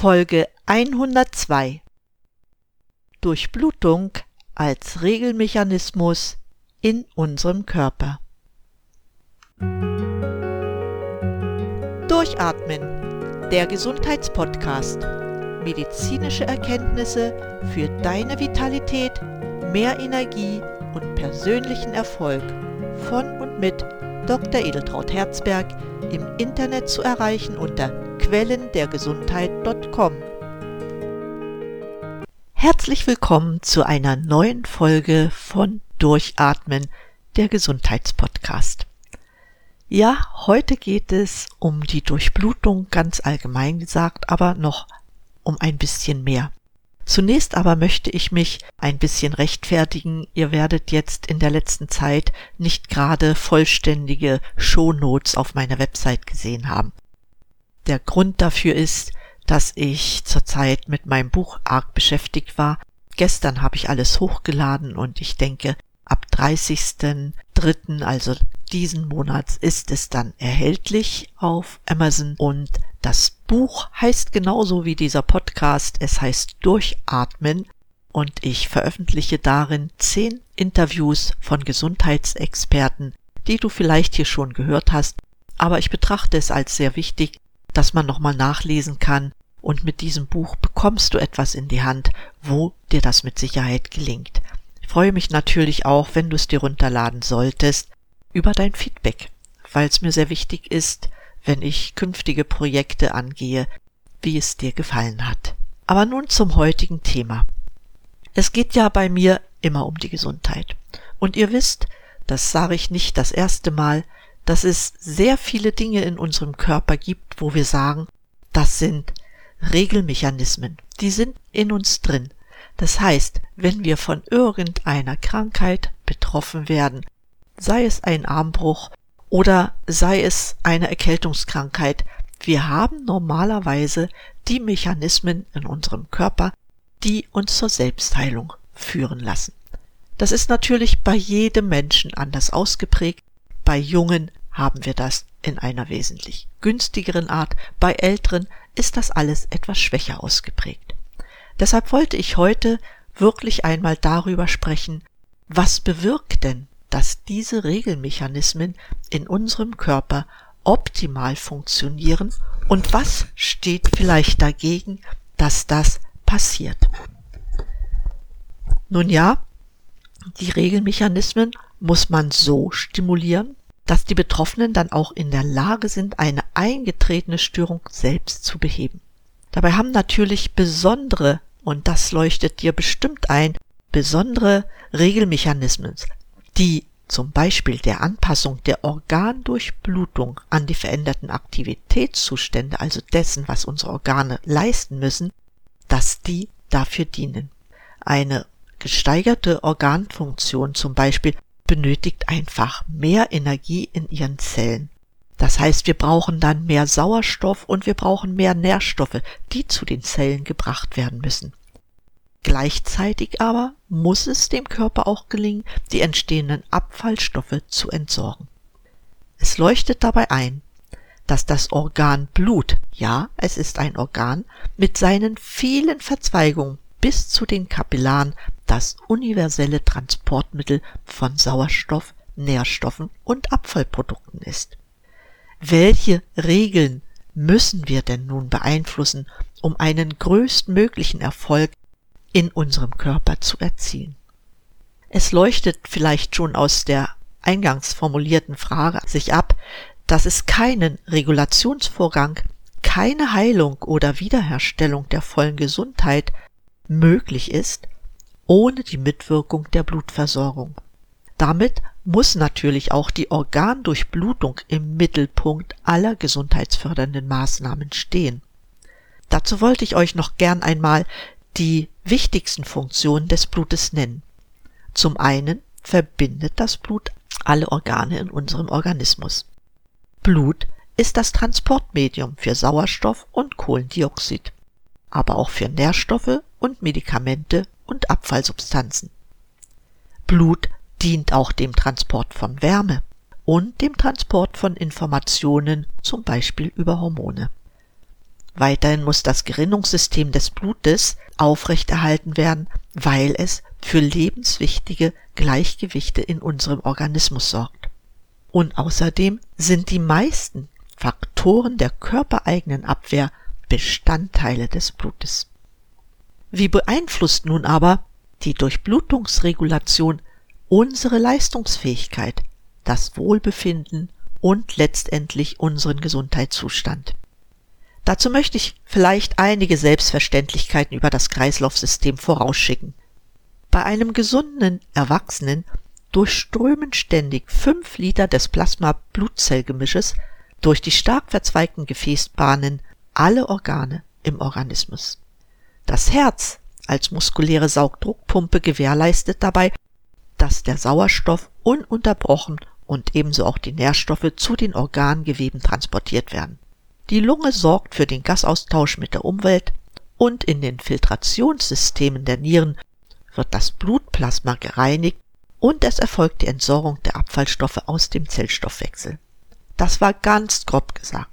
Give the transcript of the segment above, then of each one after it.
Folge 102 Durchblutung als Regelmechanismus in unserem Körper. Durchatmen, der Gesundheitspodcast. Medizinische Erkenntnisse für deine Vitalität, mehr Energie und persönlichen Erfolg von und mit Dr. Edeltraut Herzberg im Internet zu erreichen unter quellendergesundheit.com. Herzlich willkommen zu einer neuen Folge von Durchatmen, der Gesundheitspodcast. Ja, heute geht es um die Durchblutung ganz allgemein gesagt, aber noch um ein bisschen mehr. Zunächst aber möchte ich mich ein bisschen rechtfertigen. Ihr werdet jetzt in der letzten Zeit nicht gerade vollständige Shownotes auf meiner Website gesehen haben. Der Grund dafür ist, dass ich zurzeit mit meinem Buch arg beschäftigt war. Gestern habe ich alles hochgeladen und ich denke, ab 30.03., also diesen Monats, ist es dann erhältlich auf Amazon und das Buch heißt genauso wie dieser Podcast, es heißt Durchatmen und ich veröffentliche darin zehn Interviews von Gesundheitsexperten, die du vielleicht hier schon gehört hast, aber ich betrachte es als sehr wichtig, dass man nochmal nachlesen kann und mit diesem Buch bekommst du etwas in die Hand, wo dir das mit Sicherheit gelingt. Ich freue mich natürlich auch, wenn du es dir runterladen solltest, über dein Feedback, weil es mir sehr wichtig ist, wenn ich künftige Projekte angehe, wie es dir gefallen hat. Aber nun zum heutigen Thema. Es geht ja bei mir immer um die Gesundheit. Und ihr wisst, das sage ich nicht das erste Mal, dass es sehr viele Dinge in unserem Körper gibt, wo wir sagen, das sind Regelmechanismen, die sind in uns drin. Das heißt, wenn wir von irgendeiner Krankheit betroffen werden, sei es ein Armbruch oder sei es eine Erkältungskrankheit, wir haben normalerweise die Mechanismen in unserem Körper, die uns zur Selbstheilung führen lassen. Das ist natürlich bei jedem Menschen anders ausgeprägt. Bei Jungen haben wir das in einer wesentlich günstigeren Art, bei älteren ist das alles etwas schwächer ausgeprägt. Deshalb wollte ich heute wirklich einmal darüber sprechen, was bewirkt denn, dass diese Regelmechanismen in unserem Körper optimal funktionieren und was steht vielleicht dagegen, dass das passiert. Nun ja, die Regelmechanismen muss man so stimulieren, dass die Betroffenen dann auch in der Lage sind, eine eingetretene Störung selbst zu beheben. Dabei haben natürlich besondere, und das leuchtet dir bestimmt ein, besondere Regelmechanismen, die zum Beispiel der Anpassung der Organdurchblutung an die veränderten Aktivitätszustände, also dessen, was unsere Organe leisten müssen, dass die dafür dienen. Eine gesteigerte Organfunktion zum Beispiel benötigt einfach mehr Energie in ihren Zellen. Das heißt, wir brauchen dann mehr Sauerstoff und wir brauchen mehr Nährstoffe, die zu den Zellen gebracht werden müssen. Gleichzeitig aber muss es dem Körper auch gelingen, die entstehenden Abfallstoffe zu entsorgen. Es leuchtet dabei ein, dass das Organ Blut, ja, es ist ein Organ, mit seinen vielen Verzweigungen bis zu den Kapillaren das universelle Transportmittel von Sauerstoff, Nährstoffen und Abfallprodukten ist. Welche Regeln müssen wir denn nun beeinflussen, um einen größtmöglichen Erfolg in unserem Körper zu erzielen? Es leuchtet vielleicht schon aus der eingangs formulierten Frage sich ab, dass es keinen Regulationsvorgang, keine Heilung oder Wiederherstellung der vollen Gesundheit möglich ist, ohne die Mitwirkung der Blutversorgung. Damit muss natürlich auch die Organdurchblutung im Mittelpunkt aller gesundheitsfördernden Maßnahmen stehen. Dazu wollte ich euch noch gern einmal die wichtigsten Funktionen des Blutes nennen. Zum einen verbindet das Blut alle Organe in unserem Organismus. Blut ist das Transportmedium für Sauerstoff und Kohlendioxid, aber auch für Nährstoffe und Medikamente und Abfallsubstanzen. Blut dient auch dem Transport von Wärme und dem Transport von Informationen, zum Beispiel über Hormone. Weiterhin muss das Gerinnungssystem des Blutes aufrechterhalten werden, weil es für lebenswichtige Gleichgewichte in unserem Organismus sorgt. Und außerdem sind die meisten Faktoren der körpereigenen Abwehr Bestandteile des Blutes. Wie beeinflusst nun aber die Durchblutungsregulation unsere Leistungsfähigkeit, das Wohlbefinden und letztendlich unseren Gesundheitszustand? Dazu möchte ich vielleicht einige Selbstverständlichkeiten über das Kreislaufsystem vorausschicken. Bei einem gesunden Erwachsenen durchströmen ständig fünf Liter des Plasma-Blutzellgemisches durch die stark verzweigten Gefäßbahnen alle Organe im Organismus. Das Herz als muskuläre Saugdruckpumpe gewährleistet dabei, dass der Sauerstoff ununterbrochen und ebenso auch die Nährstoffe zu den Organgeweben transportiert werden. Die Lunge sorgt für den Gasaustausch mit der Umwelt und in den Filtrationssystemen der Nieren wird das Blutplasma gereinigt und es erfolgt die Entsorgung der Abfallstoffe aus dem Zellstoffwechsel. Das war ganz grob gesagt.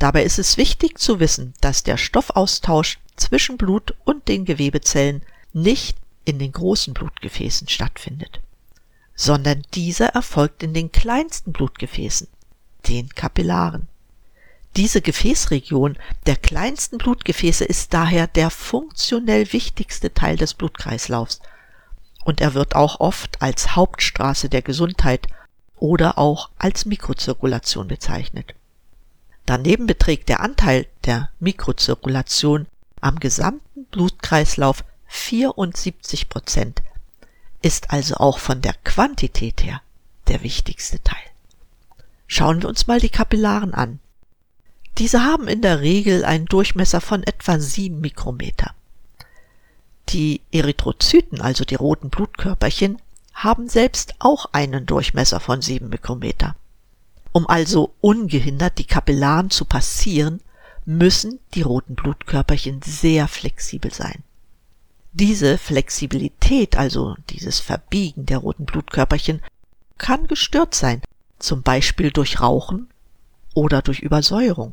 Dabei ist es wichtig zu wissen, dass der Stoffaustausch zwischen Blut und den Gewebezellen nicht in den großen Blutgefäßen stattfindet, sondern dieser erfolgt in den kleinsten Blutgefäßen, den Kapillaren. Diese Gefäßregion der kleinsten Blutgefäße ist daher der funktionell wichtigste Teil des Blutkreislaufs und er wird auch oft als Hauptstraße der Gesundheit oder auch als Mikrozirkulation bezeichnet. Daneben beträgt der Anteil der Mikrozirkulation am gesamten Blutkreislauf 74 Prozent, ist also auch von der Quantität her der wichtigste Teil. Schauen wir uns mal die Kapillaren an. Diese haben in der Regel einen Durchmesser von etwa 7 Mikrometer. Die Erythrozyten, also die roten Blutkörperchen, haben selbst auch einen Durchmesser von 7 Mikrometer. Um also ungehindert die Kapillaren zu passieren, müssen die roten Blutkörperchen sehr flexibel sein. Diese Flexibilität, also dieses Verbiegen der roten Blutkörperchen, kann gestört sein, zum Beispiel durch Rauchen oder durch Übersäuerung.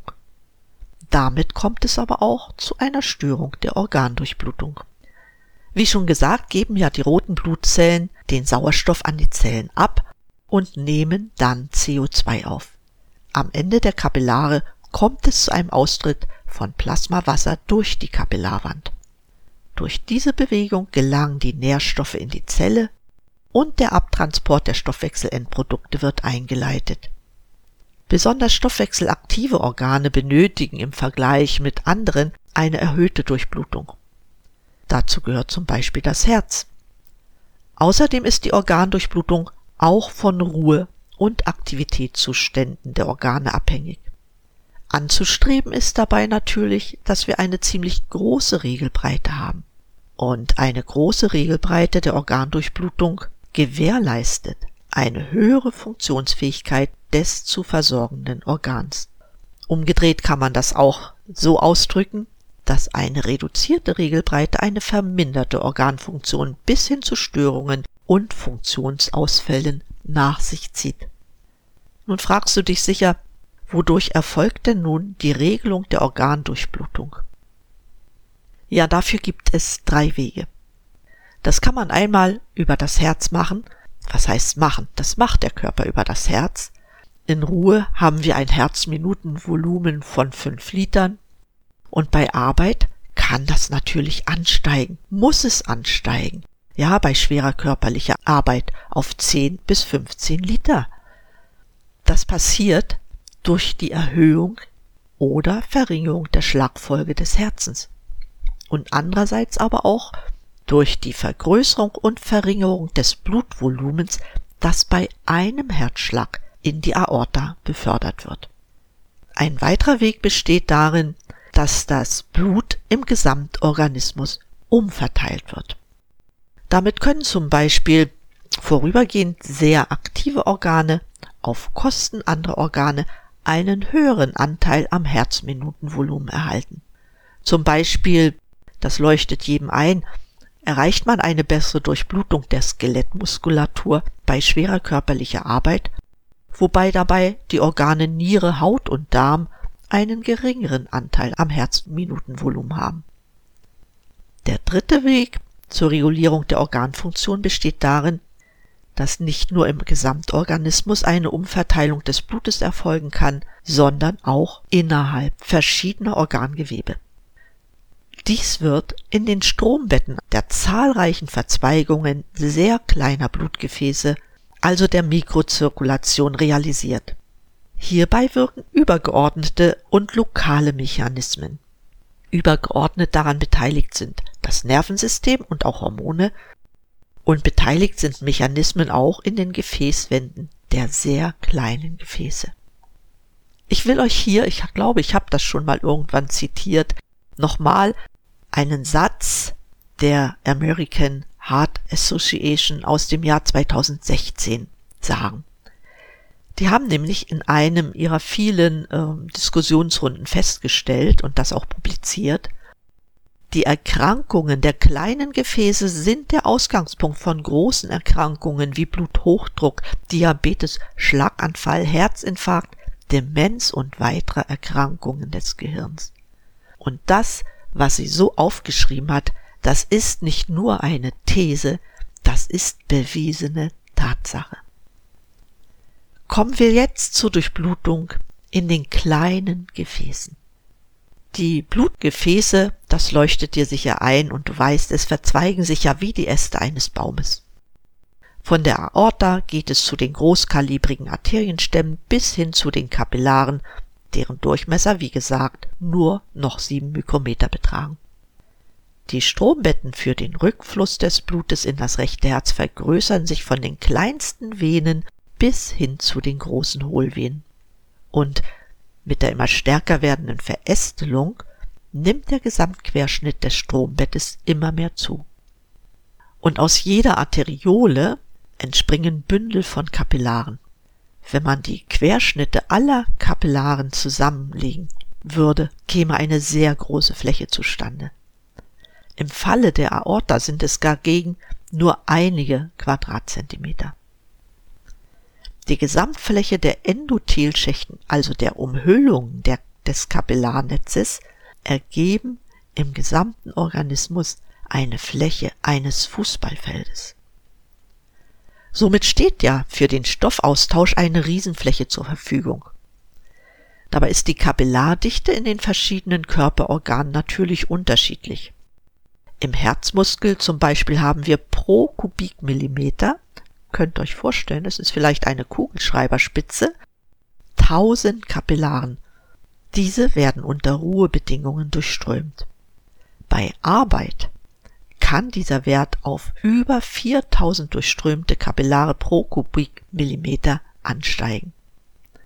Damit kommt es aber auch zu einer Störung der Organdurchblutung. Wie schon gesagt, geben ja die roten Blutzellen den Sauerstoff an die Zellen ab und nehmen dann CO2 auf. Am Ende der Kapillare kommt es zu einem Austritt von Plasmawasser durch die Kapillarwand. Durch diese Bewegung gelangen die Nährstoffe in die Zelle und der Abtransport der Stoffwechselendprodukte wird eingeleitet. Besonders stoffwechselaktive Organe benötigen im Vergleich mit anderen eine erhöhte Durchblutung. Dazu gehört zum Beispiel das Herz. Außerdem ist die Organdurchblutung auch von Ruhe und Aktivitätszuständen der Organe abhängig. Anzustreben ist dabei natürlich, dass wir eine ziemlich große Regelbreite haben. Und eine große Regelbreite der Organdurchblutung gewährleistet eine höhere Funktionsfähigkeit des zu versorgenden Organs. Umgedreht kann man das auch so ausdrücken, dass eine reduzierte Regelbreite eine verminderte Organfunktion bis hin zu Störungen und Funktionsausfällen nach sich zieht. Nun fragst du dich sicher, wodurch erfolgt denn nun die Regelung der Organdurchblutung? Ja, dafür gibt es drei Wege. Das kann man einmal über das Herz machen, was heißt machen? Das macht der Körper über das Herz. In Ruhe haben wir ein Herzminutenvolumen von fünf Litern und bei Arbeit kann das natürlich ansteigen, muss es ansteigen. Ja, bei schwerer körperlicher Arbeit auf 10 bis 15 Liter. Das passiert durch die Erhöhung oder Verringerung der Schlagfolge des Herzens und andererseits aber auch durch die Vergrößerung und Verringerung des Blutvolumens, das bei einem Herzschlag in die Aorta befördert wird. Ein weiterer Weg besteht darin, dass das Blut im Gesamtorganismus umverteilt wird. Damit können zum Beispiel vorübergehend sehr aktive Organe auf Kosten anderer Organe einen höheren Anteil am Herzminutenvolumen erhalten. Zum Beispiel, das leuchtet jedem ein, erreicht man eine bessere Durchblutung der Skelettmuskulatur bei schwerer körperlicher Arbeit, wobei dabei die Organe Niere, Haut und Darm einen geringeren Anteil am Herzminutenvolumen haben. Der dritte Weg zur Regulierung der Organfunktion besteht darin, dass nicht nur im Gesamtorganismus eine Umverteilung des Blutes erfolgen kann, sondern auch innerhalb verschiedener Organgewebe. Dies wird in den Strombetten der zahlreichen Verzweigungen sehr kleiner Blutgefäße, also der Mikrozirkulation, realisiert. Hierbei wirken übergeordnete und lokale Mechanismen. Übergeordnet daran beteiligt sind das Nervensystem und auch Hormone, und beteiligt sind Mechanismen auch in den Gefäßwänden der sehr kleinen Gefäße. Ich will euch hier, ich glaube, ich habe das schon mal irgendwann zitiert, nochmal einen Satz der American Heart Association aus dem Jahr 2016 sagen. Die haben nämlich in einem ihrer vielen äh, Diskussionsrunden festgestellt und das auch publiziert, die Erkrankungen der kleinen Gefäße sind der Ausgangspunkt von großen Erkrankungen wie Bluthochdruck, Diabetes, Schlaganfall, Herzinfarkt, Demenz und weitere Erkrankungen des Gehirns. Und das was sie so aufgeschrieben hat, das ist nicht nur eine These, das ist bewiesene Tatsache. Kommen wir jetzt zur Durchblutung in den kleinen Gefäßen. Die Blutgefäße, das leuchtet dir sicher ein und du weißt, es verzweigen sich ja wie die Äste eines Baumes. Von der Aorta geht es zu den großkalibrigen Arterienstämmen bis hin zu den Kapillaren deren Durchmesser, wie gesagt, nur noch sieben Mikrometer betragen. Die Strombetten für den Rückfluss des Blutes in das rechte Herz vergrößern sich von den kleinsten Venen bis hin zu den großen Hohlvenen. Und mit der immer stärker werdenden Verästelung nimmt der Gesamtquerschnitt des Strombettes immer mehr zu. Und aus jeder Arteriole entspringen Bündel von Kapillaren. Wenn man die Querschnitte aller Kapillaren zusammenlegen würde, käme eine sehr große Fläche zustande. Im Falle der Aorta sind es dagegen nur einige Quadratzentimeter. Die Gesamtfläche der Endothelschächten, also der Umhüllung der, des Kapillarnetzes, ergeben im gesamten Organismus eine Fläche eines Fußballfeldes. Somit steht ja für den Stoffaustausch eine Riesenfläche zur Verfügung. Dabei ist die Kapillardichte in den verschiedenen Körperorganen natürlich unterschiedlich. Im Herzmuskel zum Beispiel haben wir pro Kubikmillimeter, könnt euch vorstellen, es ist vielleicht eine Kugelschreiberspitze, 1000 Kapillaren. Diese werden unter Ruhebedingungen durchströmt. Bei Arbeit kann dieser Wert auf über 4000 durchströmte Kapillare pro Kubikmillimeter ansteigen.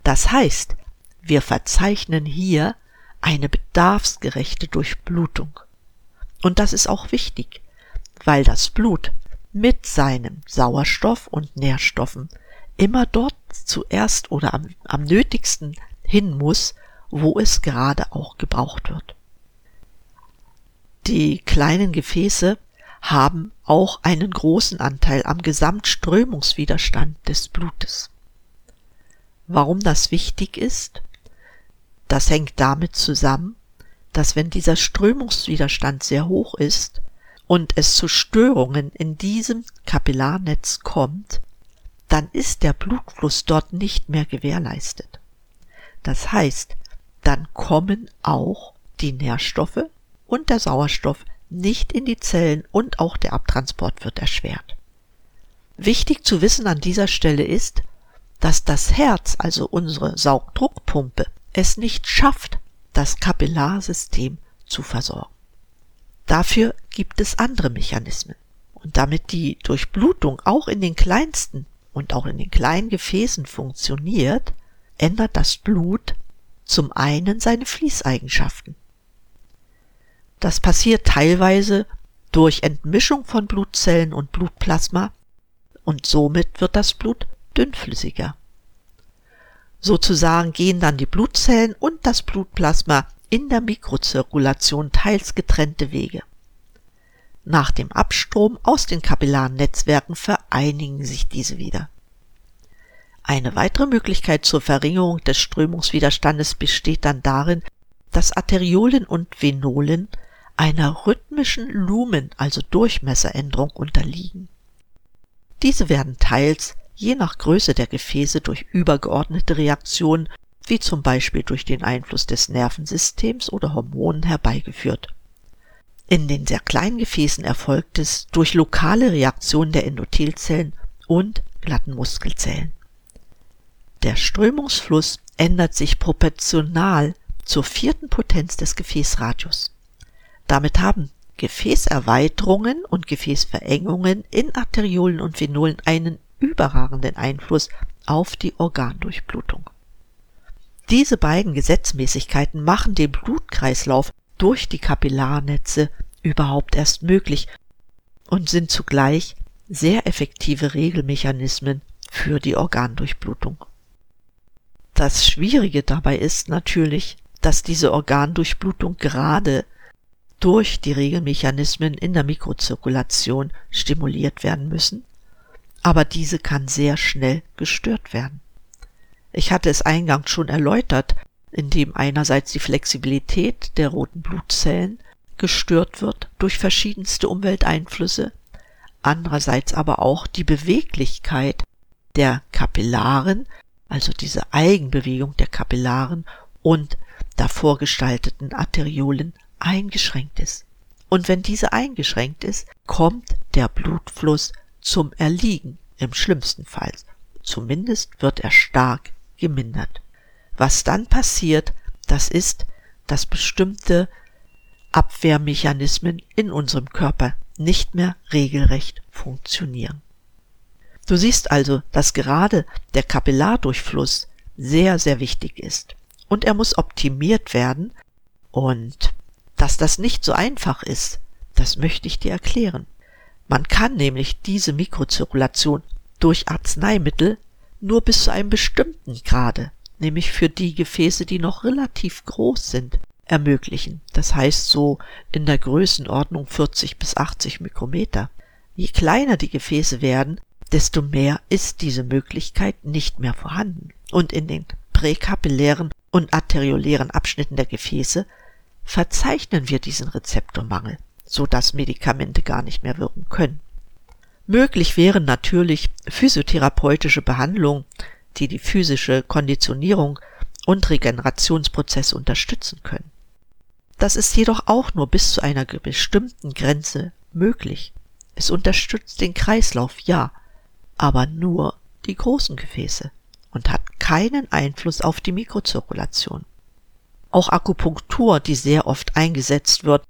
Das heißt, wir verzeichnen hier eine bedarfsgerechte Durchblutung. Und das ist auch wichtig, weil das Blut mit seinem Sauerstoff und Nährstoffen immer dort zuerst oder am, am nötigsten hin muss, wo es gerade auch gebraucht wird. Die kleinen Gefäße haben auch einen großen Anteil am Gesamtströmungswiderstand des Blutes. Warum das wichtig ist? Das hängt damit zusammen, dass wenn dieser Strömungswiderstand sehr hoch ist und es zu Störungen in diesem Kapillarnetz kommt, dann ist der Blutfluss dort nicht mehr gewährleistet. Das heißt, dann kommen auch die Nährstoffe und der Sauerstoff nicht in die Zellen und auch der Abtransport wird erschwert. Wichtig zu wissen an dieser Stelle ist, dass das Herz, also unsere Saugdruckpumpe, es nicht schafft, das Kapillarsystem zu versorgen. Dafür gibt es andere Mechanismen. Und damit die Durchblutung auch in den kleinsten und auch in den kleinen Gefäßen funktioniert, ändert das Blut zum einen seine Fließeigenschaften. Das passiert teilweise durch Entmischung von Blutzellen und Blutplasma und somit wird das Blut dünnflüssiger. Sozusagen gehen dann die Blutzellen und das Blutplasma in der Mikrozirkulation teils getrennte Wege. Nach dem Abstrom aus den kapillaren Netzwerken vereinigen sich diese wieder. Eine weitere Möglichkeit zur Verringerung des Strömungswiderstandes besteht dann darin, dass Arteriolen und Venolen einer rhythmischen Lumen, also Durchmesseränderung unterliegen. Diese werden teils je nach Größe der Gefäße durch übergeordnete Reaktionen, wie zum Beispiel durch den Einfluss des Nervensystems oder Hormonen herbeigeführt. In den sehr kleinen Gefäßen erfolgt es durch lokale Reaktionen der Endothelzellen und glatten Muskelzellen. Der Strömungsfluss ändert sich proportional zur vierten Potenz des Gefäßradius. Damit haben Gefäßerweiterungen und Gefäßverengungen in Arteriolen und Venolen einen überragenden Einfluss auf die Organdurchblutung. Diese beiden Gesetzmäßigkeiten machen den Blutkreislauf durch die Kapillarnetze überhaupt erst möglich und sind zugleich sehr effektive Regelmechanismen für die Organdurchblutung. Das Schwierige dabei ist natürlich, dass diese Organdurchblutung gerade durch die Regelmechanismen in der Mikrozirkulation stimuliert werden müssen, aber diese kann sehr schnell gestört werden. Ich hatte es eingangs schon erläutert, indem einerseits die Flexibilität der roten Blutzellen gestört wird durch verschiedenste Umwelteinflüsse, andererseits aber auch die Beweglichkeit der Kapillaren, also diese Eigenbewegung der Kapillaren und davor gestalteten Arteriolen eingeschränkt ist. Und wenn diese eingeschränkt ist, kommt der Blutfluss zum Erliegen im schlimmsten Fall. Zumindest wird er stark gemindert. Was dann passiert, das ist, dass bestimmte Abwehrmechanismen in unserem Körper nicht mehr regelrecht funktionieren. Du siehst also, dass gerade der Kapillardurchfluss sehr, sehr wichtig ist. Und er muss optimiert werden. Und dass das nicht so einfach ist, das möchte ich dir erklären. Man kann nämlich diese Mikrozirkulation durch Arzneimittel nur bis zu einem bestimmten Grade, nämlich für die Gefäße, die noch relativ groß sind, ermöglichen. Das heißt so in der Größenordnung 40 bis 80 Mikrometer. Je kleiner die Gefäße werden, desto mehr ist diese Möglichkeit nicht mehr vorhanden. Und in den präkapillären und arteriolären Abschnitten der Gefäße verzeichnen wir diesen Rezeptormangel, so dass Medikamente gar nicht mehr wirken können. Möglich wären natürlich physiotherapeutische Behandlungen, die die physische Konditionierung und Regenerationsprozesse unterstützen können. Das ist jedoch auch nur bis zu einer bestimmten Grenze möglich. Es unterstützt den Kreislauf, ja, aber nur die großen Gefäße und hat keinen Einfluss auf die Mikrozirkulation. Auch Akupunktur, die sehr oft eingesetzt wird,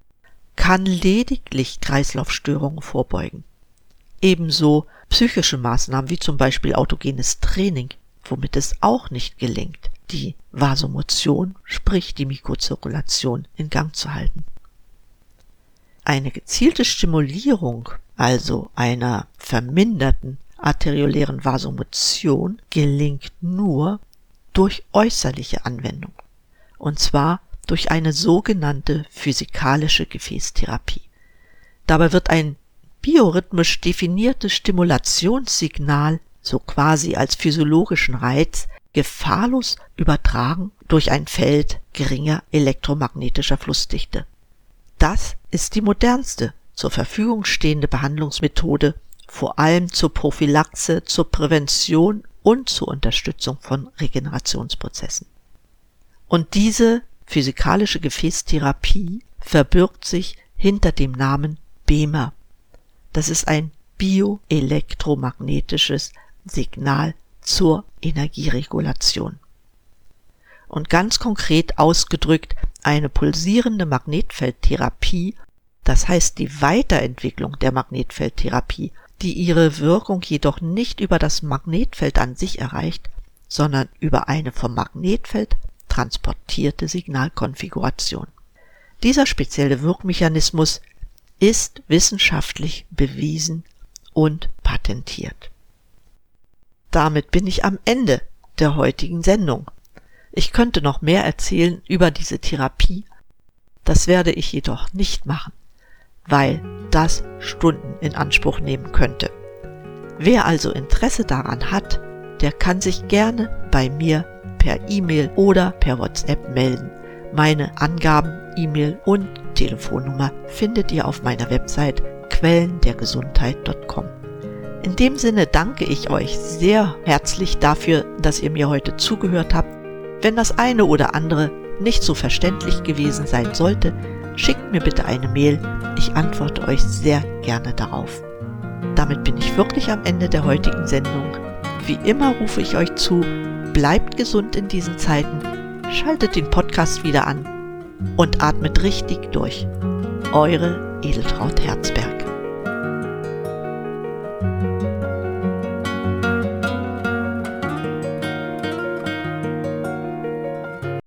kann lediglich Kreislaufstörungen vorbeugen. Ebenso psychische Maßnahmen wie zum Beispiel autogenes Training, womit es auch nicht gelingt, die Vasomotion, sprich die Mikrozirkulation, in Gang zu halten. Eine gezielte Stimulierung, also einer verminderten arteriolären Vasomotion, gelingt nur durch äußerliche Anwendung und zwar durch eine sogenannte physikalische Gefäßtherapie. Dabei wird ein biorhythmisch definiertes Stimulationssignal, so quasi als physiologischen Reiz, gefahrlos übertragen durch ein Feld geringer elektromagnetischer Flussdichte. Das ist die modernste zur Verfügung stehende Behandlungsmethode, vor allem zur Prophylaxe, zur Prävention und zur Unterstützung von Regenerationsprozessen. Und diese physikalische Gefäßtherapie verbirgt sich hinter dem Namen BEMER. Das ist ein bioelektromagnetisches Signal zur Energieregulation. Und ganz konkret ausgedrückt eine pulsierende Magnetfeldtherapie, das heißt die Weiterentwicklung der Magnetfeldtherapie, die ihre Wirkung jedoch nicht über das Magnetfeld an sich erreicht, sondern über eine vom Magnetfeld transportierte Signalkonfiguration. Dieser spezielle Wirkmechanismus ist wissenschaftlich bewiesen und patentiert. Damit bin ich am Ende der heutigen Sendung. Ich könnte noch mehr erzählen über diese Therapie, das werde ich jedoch nicht machen, weil das Stunden in Anspruch nehmen könnte. Wer also Interesse daran hat, der kann sich gerne bei mir per E-Mail oder per WhatsApp melden. Meine Angaben, E-Mail und Telefonnummer findet ihr auf meiner Website quellendergesundheit.com. In dem Sinne danke ich euch sehr herzlich dafür, dass ihr mir heute zugehört habt. Wenn das eine oder andere nicht so verständlich gewesen sein sollte, schickt mir bitte eine Mail. Ich antworte euch sehr gerne darauf. Damit bin ich wirklich am Ende der heutigen Sendung. Wie immer rufe ich euch zu, bleibt gesund in diesen Zeiten, schaltet den Podcast wieder an und atmet richtig durch. Eure Edeltraut Herzberg.